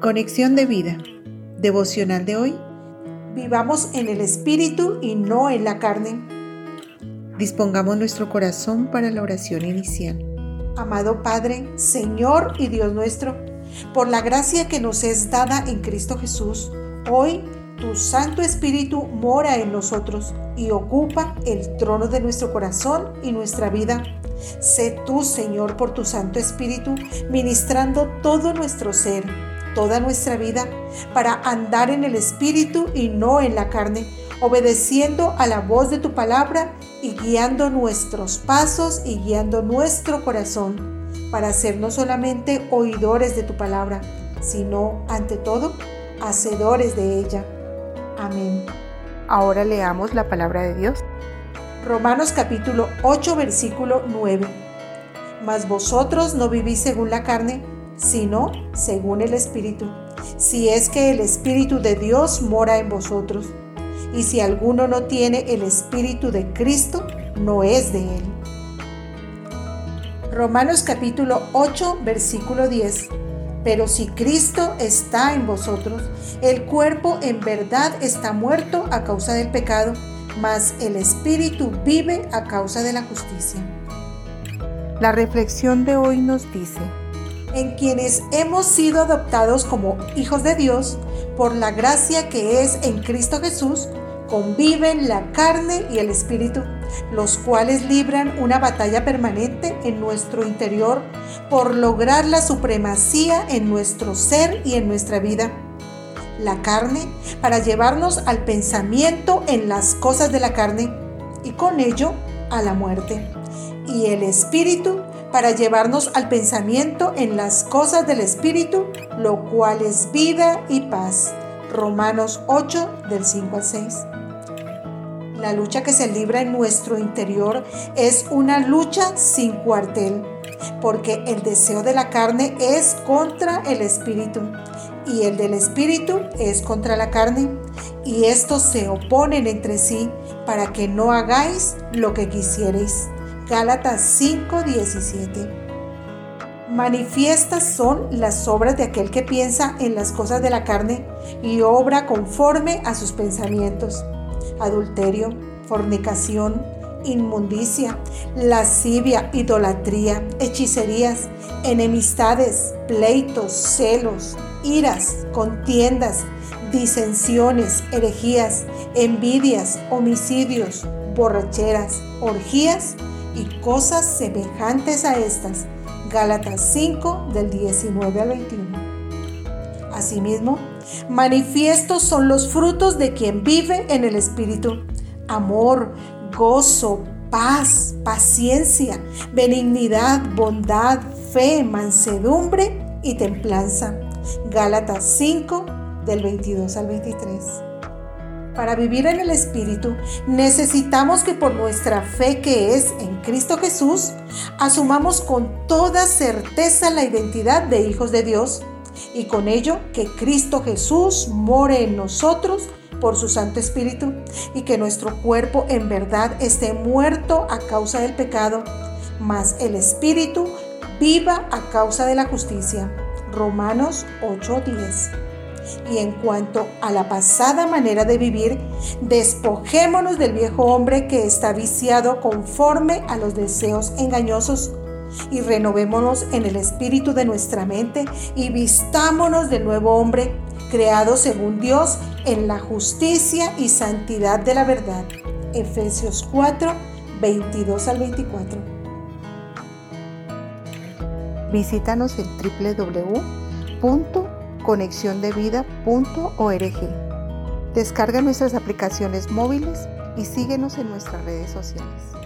Conexión de vida. Devocional de hoy. Vivamos en el Espíritu y no en la carne. Dispongamos nuestro corazón para la oración inicial. Amado Padre, Señor y Dios nuestro, por la gracia que nos es dada en Cristo Jesús, hoy tu Santo Espíritu mora en nosotros y ocupa el trono de nuestro corazón y nuestra vida. Sé tú, Señor, por tu Santo Espíritu, ministrando todo nuestro ser toda nuestra vida para andar en el Espíritu y no en la carne, obedeciendo a la voz de tu palabra y guiando nuestros pasos y guiando nuestro corazón, para ser no solamente oidores de tu palabra, sino ante todo hacedores de ella. Amén. Ahora leamos la palabra de Dios. Romanos capítulo 8 versículo 9. Mas vosotros no vivís según la carne, sino según el Espíritu, si es que el Espíritu de Dios mora en vosotros. Y si alguno no tiene el Espíritu de Cristo, no es de él. Romanos capítulo 8, versículo 10. Pero si Cristo está en vosotros, el cuerpo en verdad está muerto a causa del pecado, mas el Espíritu vive a causa de la justicia. La reflexión de hoy nos dice, en quienes hemos sido adoptados como hijos de Dios por la gracia que es en Cristo Jesús, conviven la carne y el espíritu, los cuales libran una batalla permanente en nuestro interior por lograr la supremacía en nuestro ser y en nuestra vida. La carne para llevarnos al pensamiento en las cosas de la carne y con ello a la muerte. Y el espíritu para llevarnos al pensamiento en las cosas del Espíritu, lo cual es vida y paz. Romanos 8 del 5 al 6. La lucha que se libra en nuestro interior es una lucha sin cuartel, porque el deseo de la carne es contra el espíritu y el del espíritu es contra la carne, y estos se oponen entre sí para que no hagáis lo que quisierais. Gálatas 5:17. Manifiestas son las obras de aquel que piensa en las cosas de la carne y obra conforme a sus pensamientos. Adulterio, fornicación, inmundicia, lascivia, idolatría, hechicerías, enemistades, pleitos, celos, iras, contiendas, disensiones, herejías, envidias, homicidios, borracheras, orgías y cosas semejantes a estas. Gálatas 5 del 19 al 21. Asimismo, manifiestos son los frutos de quien vive en el Espíritu. Amor, gozo, paz, paciencia, benignidad, bondad, fe, mansedumbre y templanza. Gálatas 5 del 22 al 23. Para vivir en el Espíritu necesitamos que por nuestra fe que es en Cristo Jesús, asumamos con toda certeza la identidad de hijos de Dios y con ello que Cristo Jesús more en nosotros por su Santo Espíritu y que nuestro cuerpo en verdad esté muerto a causa del pecado, mas el Espíritu viva a causa de la justicia. Romanos 8:10. Y en cuanto a la pasada manera de vivir, despojémonos del viejo hombre que está viciado conforme a los deseos engañosos y renovémonos en el espíritu de nuestra mente y vistámonos del nuevo hombre, creado según Dios en la justicia y santidad de la verdad. Efesios 4, 22 al 24. Visítanos en www conexiondevida.org. Descarga nuestras aplicaciones móviles y síguenos en nuestras redes sociales.